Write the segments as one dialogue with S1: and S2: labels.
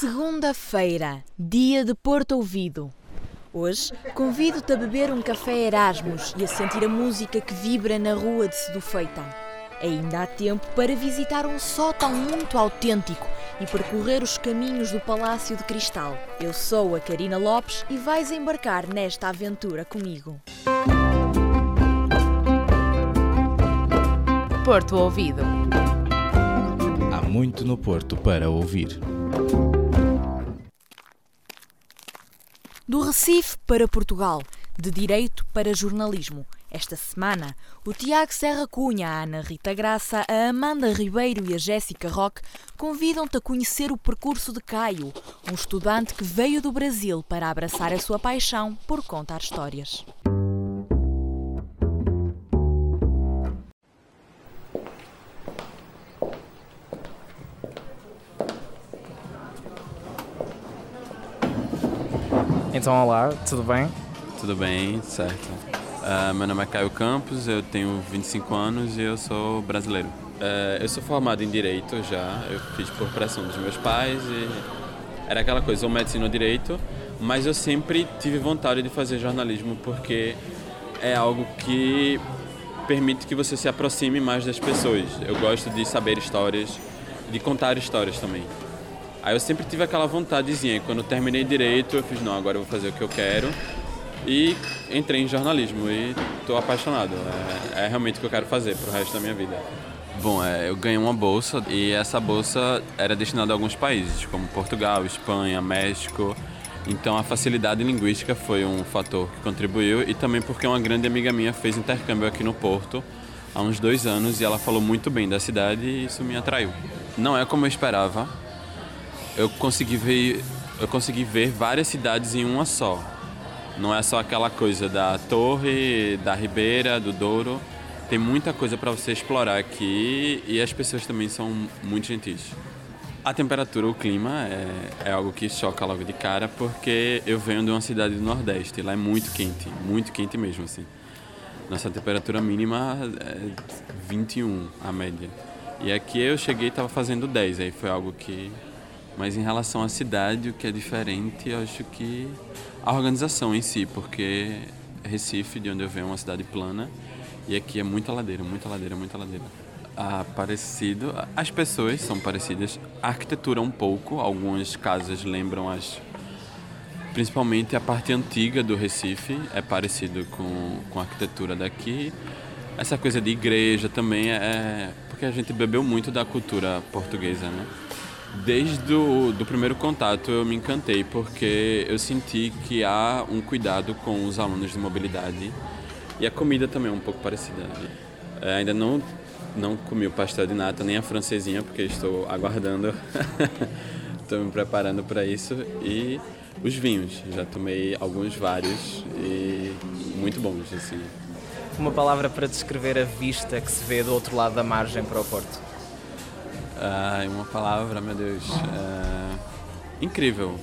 S1: Segunda-feira, dia de Porto Ouvido. Hoje convido-te a beber um café Erasmus e a sentir a música que vibra na rua de Sedufeita. Ainda há tempo para visitar um sótão muito autêntico e percorrer os caminhos do Palácio de Cristal. Eu sou a Karina Lopes e vais embarcar nesta aventura comigo.
S2: Porto Ouvido.
S3: Há muito no Porto para ouvir.
S1: Do Recife para Portugal, de Direito para Jornalismo. Esta semana, o Tiago Serra Cunha, a Ana Rita Graça, a Amanda Ribeiro e a Jéssica Roque convidam-te a conhecer o percurso de Caio, um estudante que veio do Brasil para abraçar a sua paixão por contar histórias.
S4: Então, olá, tudo bem?
S5: Tudo bem, certo. Uh, meu nome é Caio Campos, eu tenho 25 anos e eu sou brasileiro. Uh, eu sou formado em Direito já, eu fiz por pressão dos meus pais e era aquela coisa, ou medicina ou Direito, mas eu sempre tive vontade de fazer jornalismo porque é algo que permite que você se aproxime mais das pessoas. Eu gosto de saber histórias, de contar histórias também. Aí eu sempre tive aquela vontadezinha. E quando eu terminei direito, eu fiz, não, agora eu vou fazer o que eu quero. E entrei em jornalismo e estou apaixonado. É, é, realmente o que eu quero fazer para o resto da minha vida. Bom, é, eu ganhei uma bolsa e essa bolsa era destinada a alguns países, como Portugal, Espanha, México. Então a facilidade linguística foi um fator que contribuiu e também porque uma grande amiga minha fez intercâmbio aqui no Porto há uns dois anos e ela falou muito bem da cidade e isso me atraiu. Não é como eu esperava, eu consegui ver eu consegui ver várias cidades em uma só. Não é só aquela coisa da torre, da ribeira, do Douro. Tem muita coisa para você explorar aqui e as pessoas também são muito gentis. A temperatura, o clima é, é algo que choca logo de cara porque eu venho de uma cidade do Nordeste. Lá é muito quente, muito quente mesmo assim. Nossa temperatura mínima é 21 a média. E aqui eu cheguei e estava fazendo 10, aí foi algo que mas em relação à cidade, o que é diferente, eu acho que a organização em si, porque Recife, de onde eu venho, é uma cidade plana e aqui é muita ladeira, muita ladeira, muita ladeira. Ah, parecido, as pessoas são parecidas, a arquitetura um pouco, algumas casas lembram as principalmente a parte antiga do Recife é parecido com, com a arquitetura daqui. Essa coisa de igreja também é porque a gente bebeu muito da cultura portuguesa, né? Desde o do primeiro contato eu me encantei porque eu senti que há um cuidado com os alunos de mobilidade e a comida também é um pouco parecida. É, ainda não não comi o pastel de nata nem a francesinha porque estou aguardando, estou me preparando para isso e os vinhos já tomei alguns vários e muito bons assim.
S4: Uma palavra para descrever a vista que se vê do outro lado da margem para o Porto.
S5: Uh, uma palavra, meu Deus. Uh, incrível.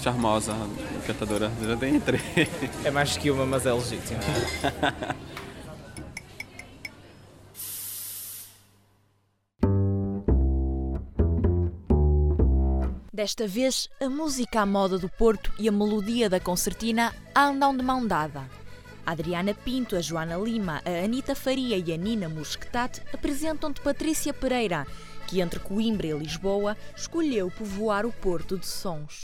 S5: Charmosa, encantadora, já tem três.
S4: É mais que uma, mas é legítima.
S1: Desta vez, a música à moda do Porto e a melodia da concertina andam de mão dada. A Adriana Pinto, a Joana Lima, a Anita Faria e a Nina Musquetat apresentam-te Patrícia Pereira, que entre Coimbra e Lisboa escolheu povoar o Porto de Sons.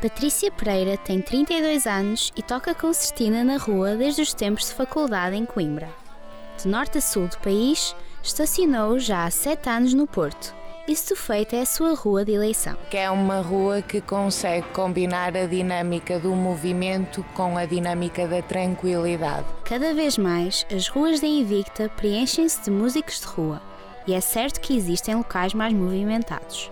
S6: Patrícia Pereira tem 32 anos e toca concertina na rua desde os tempos de faculdade em Coimbra. De norte a sul do país, estacionou já há 7 anos no Porto isso feito é a sua rua de eleição.
S7: Que é uma rua que consegue combinar a dinâmica do movimento com a dinâmica da tranquilidade.
S6: Cada vez mais, as ruas da Invicta preenchem-se de músicos de rua e é certo que existem locais mais movimentados.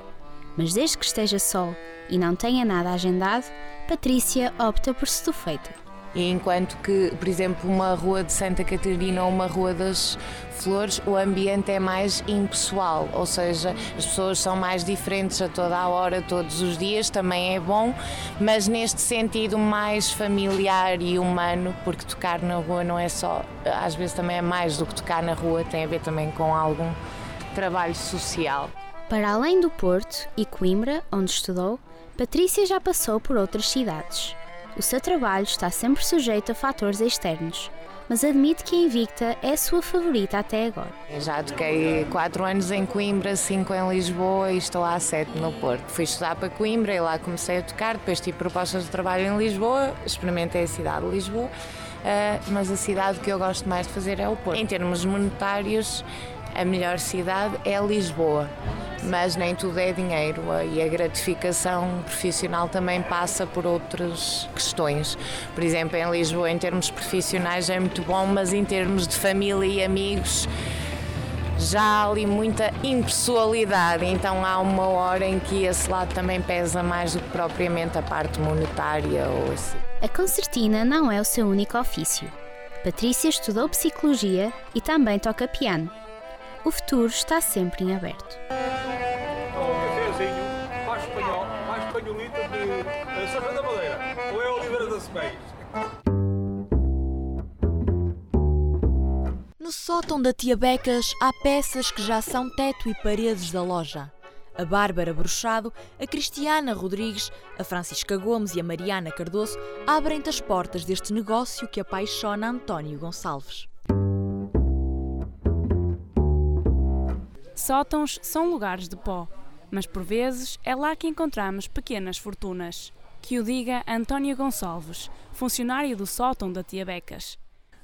S6: Mas desde que esteja sol e não tenha nada agendado, Patrícia opta por Setufeita.
S7: Enquanto que, por exemplo, uma rua de Santa Catarina ou uma rua das Flores, o ambiente é mais impessoal, ou seja, as pessoas são mais diferentes a toda a hora, todos os dias, também é bom, mas neste sentido mais familiar e humano, porque tocar na rua não é só, às vezes também é mais do que tocar na rua, tem a ver também com algum trabalho social.
S6: Para além do Porto e Coimbra, onde estudou, Patrícia já passou por outras cidades. O seu trabalho está sempre sujeito a fatores externos, mas admite que a Invicta é a sua favorita até agora.
S7: Já toquei 4 anos em Coimbra, 5 em Lisboa e estou há 7 no Porto. Fui estudar para Coimbra e lá comecei a tocar, depois tive propostas de trabalho em Lisboa, experimentei a cidade de Lisboa, uh, mas a cidade que eu gosto mais de fazer é o Porto. Em termos monetários, a melhor cidade é Lisboa mas nem tudo é dinheiro e a gratificação profissional também passa por outras questões. Por exemplo, em Lisboa, em termos profissionais, é muito bom, mas em termos de família e amigos, já há ali muita impessoalidade, então há uma hora em que esse lado também pesa mais do que propriamente a parte monetária ou assim.
S6: A concertina não é o seu único ofício. Patrícia estudou psicologia e também toca piano. O futuro está sempre em aberto.
S1: No sótão da Tia Becas há peças que já são teto e paredes da loja. A Bárbara Bruxado, a Cristiana Rodrigues, a Francisca Gomes e a Mariana Cardoso abrem-te as portas deste negócio que apaixona António Gonçalves.
S2: Sótãos são lugares de pó, mas por vezes é lá que encontramos pequenas fortunas. Que o diga António Gonçalves, funcionário do sótão da Tia Becas.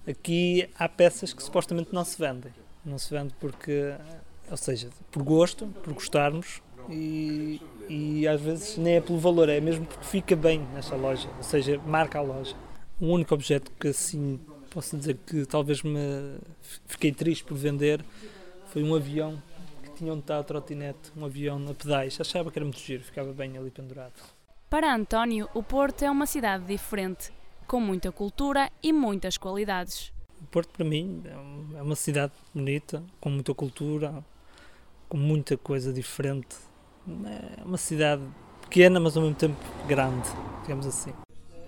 S8: Aqui há peças que supostamente não se vendem. Não se vende porque, ou seja, por gosto, por gostarmos e, e às vezes nem é pelo valor, é mesmo porque fica bem nesta loja, ou seja, marca a loja. O único objeto que assim posso dizer que talvez me fiquei triste por vender foi um avião tinha onde está a trotinete, um avião a pedais. Achava que era muito giro, ficava bem ali pendurado.
S2: Para António, o Porto é uma cidade diferente com muita cultura e muitas qualidades.
S8: O Porto, para mim, é uma cidade bonita, com muita cultura, com muita coisa diferente. É uma cidade pequena, mas ao mesmo tempo grande, digamos assim.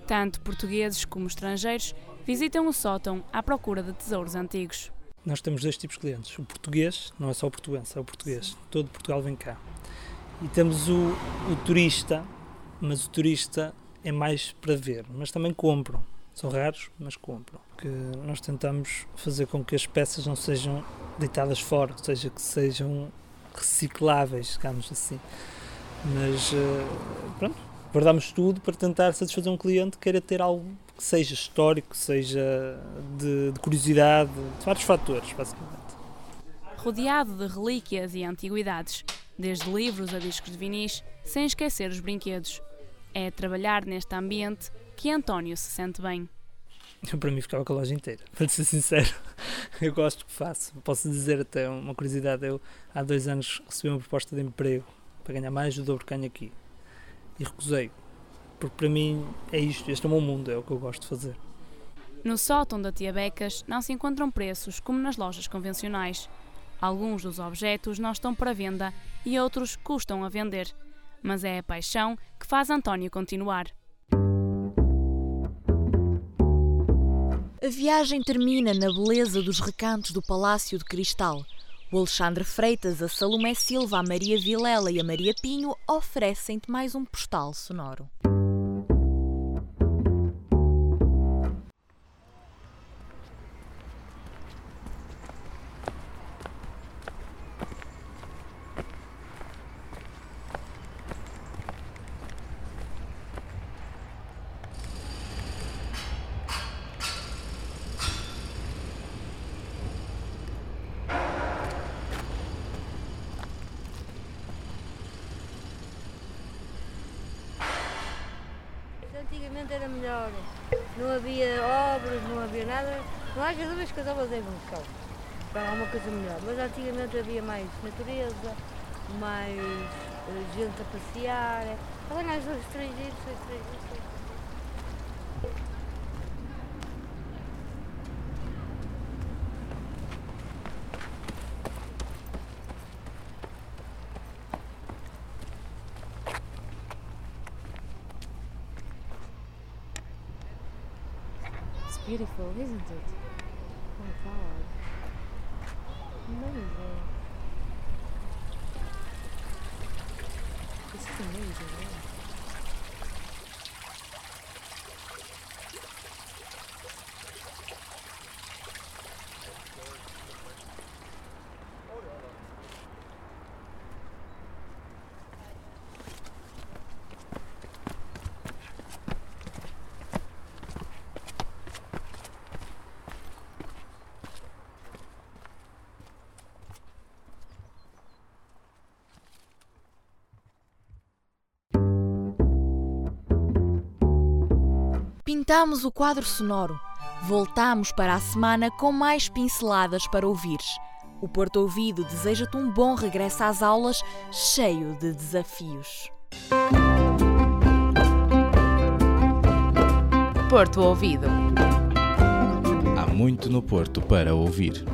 S2: Tanto portugueses como estrangeiros visitam o sótão à procura de tesouros antigos.
S8: Nós temos dois tipos de clientes. O português, não é só o português, é o português. Todo Portugal vem cá. E temos o, o turista, mas o turista é mais para ver, mas também compram. São raros, mas compram. Que nós tentamos fazer com que as peças não sejam deitadas fora, ou seja, que sejam recicláveis, digamos assim. Mas uh, pronto, guardamos tudo para tentar satisfazer um cliente que queira ter algo seja histórico, seja de, de curiosidade, de vários fatores, basicamente.
S2: Rodeado de relíquias e antiguidades, desde livros a discos de vinis, sem esquecer os brinquedos, é trabalhar neste ambiente que António se sente bem.
S8: Eu, para mim, ficava com a loja inteira, para ser sincero. Eu gosto do que faço. Posso dizer até uma curiosidade: eu há dois anos recebi uma proposta de emprego para ganhar mais do dobro que ganho aqui e recusei, porque para mim é isto, este é o meu mundo, é o que eu gosto de fazer.
S2: No sótão da Tia Becas não se encontram preços como nas lojas convencionais. Alguns dos objetos não estão para venda e outros custam a vender mas é a paixão que faz António continuar.
S1: A viagem termina na beleza dos recantos do Palácio de Cristal. O Alexandre Freitas, a Salomé Silva, a Maria Vilela e a Maria Pinho oferecem-te mais um postal sonoro.
S9: Antigamente era melhor. Não havia obras, não havia nada. Não há dúvidas que as obras ficar para uma coisa melhor. Mas antigamente havia mais natureza, mais uh, gente a passear. Olha, os estrangeiros, os estrangeiros.
S10: Beautiful, isn't it? Oh my god. Amazing. This is amazing. Yeah.
S1: Pintamos o quadro sonoro. Voltamos para a semana com mais pinceladas para ouvires. O Porto Ouvido deseja-te um bom regresso às aulas, cheio de desafios.
S2: Porto Ouvido.
S3: Há muito no Porto para ouvir.